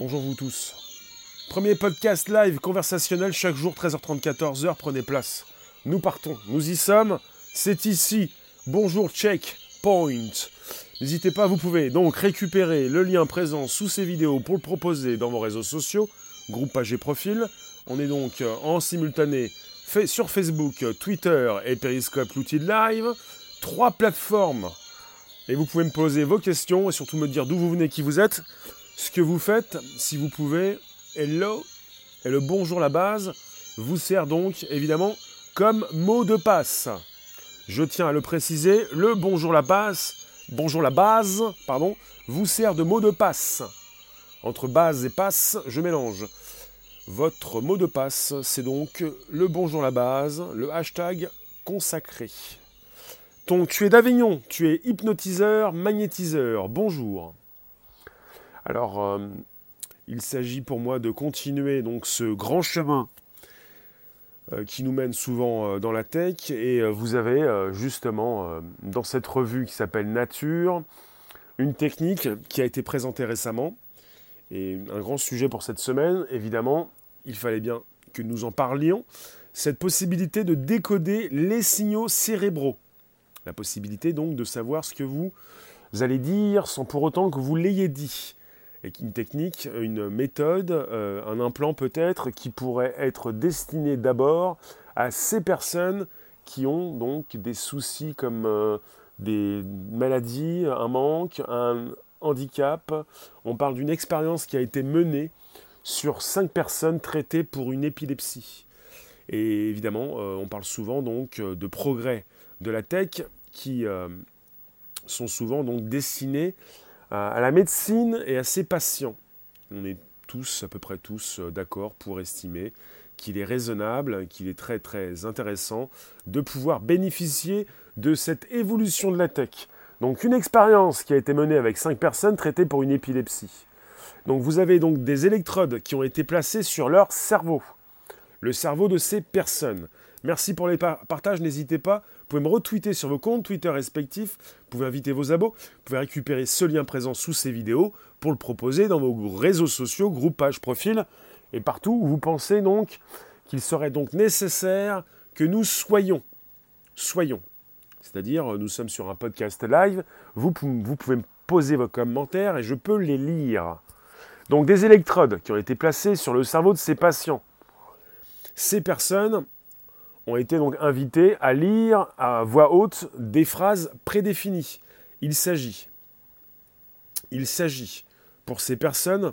Bonjour vous tous. Premier podcast live conversationnel chaque jour 13h30 14h, prenez place. Nous partons, nous y sommes, c'est ici. Bonjour check point. N'hésitez pas, vous pouvez donc récupérer le lien présent sous ces vidéos pour le proposer dans vos réseaux sociaux, groupe page et profil. On est donc en simultané sur Facebook, Twitter et Periscope l'outil live. Trois plateformes. Et vous pouvez me poser vos questions et surtout me dire d'où vous venez, qui vous êtes, ce que vous faites, si vous pouvez. Hello et le bonjour la base vous sert donc évidemment comme mot de passe. Je tiens à le préciser, le bonjour la base, bonjour la base, pardon, vous sert de mot de passe. Entre base et passe, je mélange. Votre mot de passe, c'est donc le bonjour la base, le hashtag consacré. Donc tu es d'Avignon, tu es hypnotiseur, magnétiseur, bonjour. Alors, euh, il s'agit pour moi de continuer donc ce grand chemin euh, qui nous mène souvent euh, dans la tech. Et vous avez justement dans cette revue qui s'appelle Nature une technique qui a été présentée récemment. Et un grand sujet pour cette semaine, évidemment, il fallait bien que nous en parlions, cette possibilité de décoder les signaux cérébraux. La possibilité donc de savoir ce que vous allez dire sans pour autant que vous l'ayez dit. Une technique, une méthode, euh, un implant peut-être qui pourrait être destiné d'abord à ces personnes qui ont donc des soucis comme euh, des maladies, un manque, un handicap. On parle d'une expérience qui a été menée sur cinq personnes traitées pour une épilepsie. Et évidemment, euh, on parle souvent donc de progrès de la tech qui sont souvent donc destinés à, la médecine et à ses patients. On est tous, à peu près tous, euh, d'accord pour estimer qu'il est raisonnable, qu'il est très très intéressant de pouvoir bénéficier de cette évolution de la tech. Donc une expérience qui a été menée avec cinq personnes traitées pour une épilepsie. Donc vous avez donc des électrodes qui ont été placées sur leur cerveau, le cerveau de ces personnes. Merci pour les partages, n'hésitez pas. Vous pouvez me retweeter sur vos comptes Twitter respectifs. Vous pouvez inviter vos abos. Vous pouvez récupérer ce lien présent sous ces vidéos pour le proposer dans vos réseaux sociaux, groupes, pages, profils et partout où vous pensez donc qu'il serait donc nécessaire que nous soyons. Soyons. C'est-à-dire, nous sommes sur un podcast live. Vous, vous pouvez me poser vos commentaires et je peux les lire. Donc des électrodes qui ont été placées sur le cerveau de ces patients. Ces personnes ont été donc invités à lire à voix haute des phrases prédéfinies. Il s'agit, pour ces personnes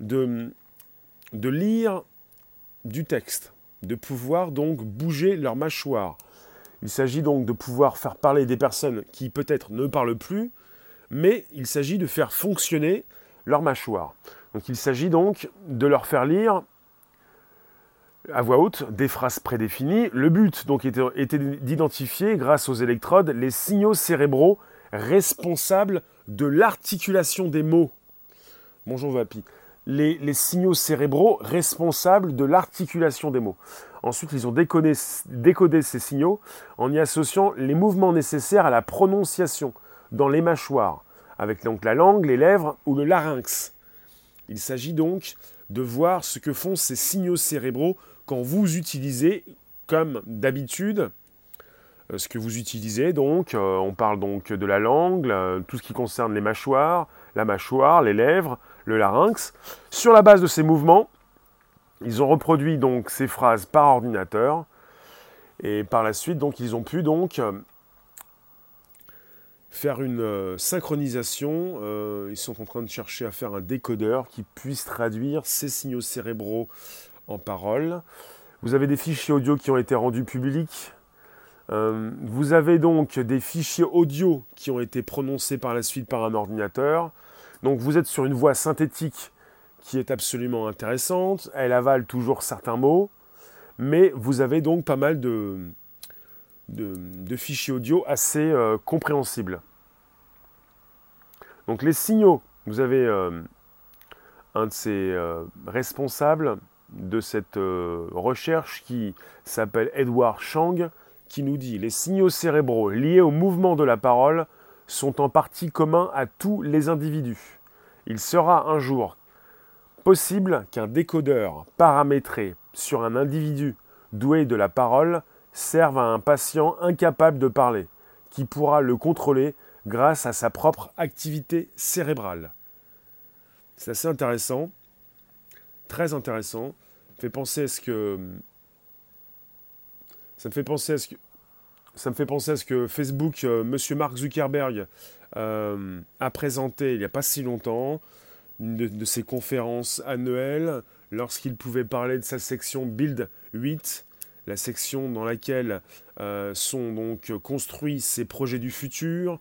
de, de lire du texte, de pouvoir donc bouger leur mâchoire. Il s'agit donc de pouvoir faire parler des personnes qui peut-être ne parlent plus, mais il s'agit de faire fonctionner leur mâchoire. Donc il s'agit donc de leur faire lire à voix haute des phrases prédéfinies. Le but donc était, d'identifier, grâce aux électrodes, les signaux cérébraux responsables de l'articulation des mots. Bonjour Vapi. Les, signaux cérébraux responsables de l'articulation des mots. Ensuite, ils ont décodé, décodé, ces signaux en y associant les mouvements nécessaires à la prononciation dans les mâchoires, avec donc la langue, les lèvres ou le larynx. Il s'agit donc de voir ce que font ces signaux cérébraux quand vous utilisez, comme d'habitude, euh, ce que vous utilisez, donc, euh, on parle donc de la langue, tout ce qui concerne les mâchoires, la mâchoire, les lèvres, le larynx. Sur la base de ces mouvements, ils ont reproduit donc ces phrases par ordinateur, et par la suite, donc, ils ont pu donc euh, faire une synchronisation. ils sont en train de chercher à faire un décodeur qui puisse traduire ces signaux cérébraux en parole. Vous avez des fichiers audio qui ont été rendus publics. Euh, vous avez donc des fichiers audio qui ont été prononcés par la suite par un ordinateur. Donc vous êtes sur une voix synthétique qui est absolument intéressante. Elle avale toujours certains mots. Mais vous avez donc pas mal de, de, fichiers audio assez euh, compréhensibles. Donc les signaux, vous avez euh, un de ces responsables de cette euh, recherche qui s'appelle Edward Chang, qui nous dit les signaux cérébraux liés au mouvement de la parole sont en partie communs à tous les individus. Il sera un jour possible qu'un décodeur paramétré sur un individu doué de la parole serve à un patient incapable de parler, qui pourra le contrôler grâce à sa propre activité cérébrale. C'est assez intéressant, très intéressant. Ça me fait penser à ce que Facebook. Euh, Monsieur Mark Zuckerberg, euh, a présenté il n'y a pas si longtemps, une de, ses conférences annuelles, lorsqu'il pouvait parler de sa section Build 8, la section dans laquelle euh, sont donc construits ses projets du futur,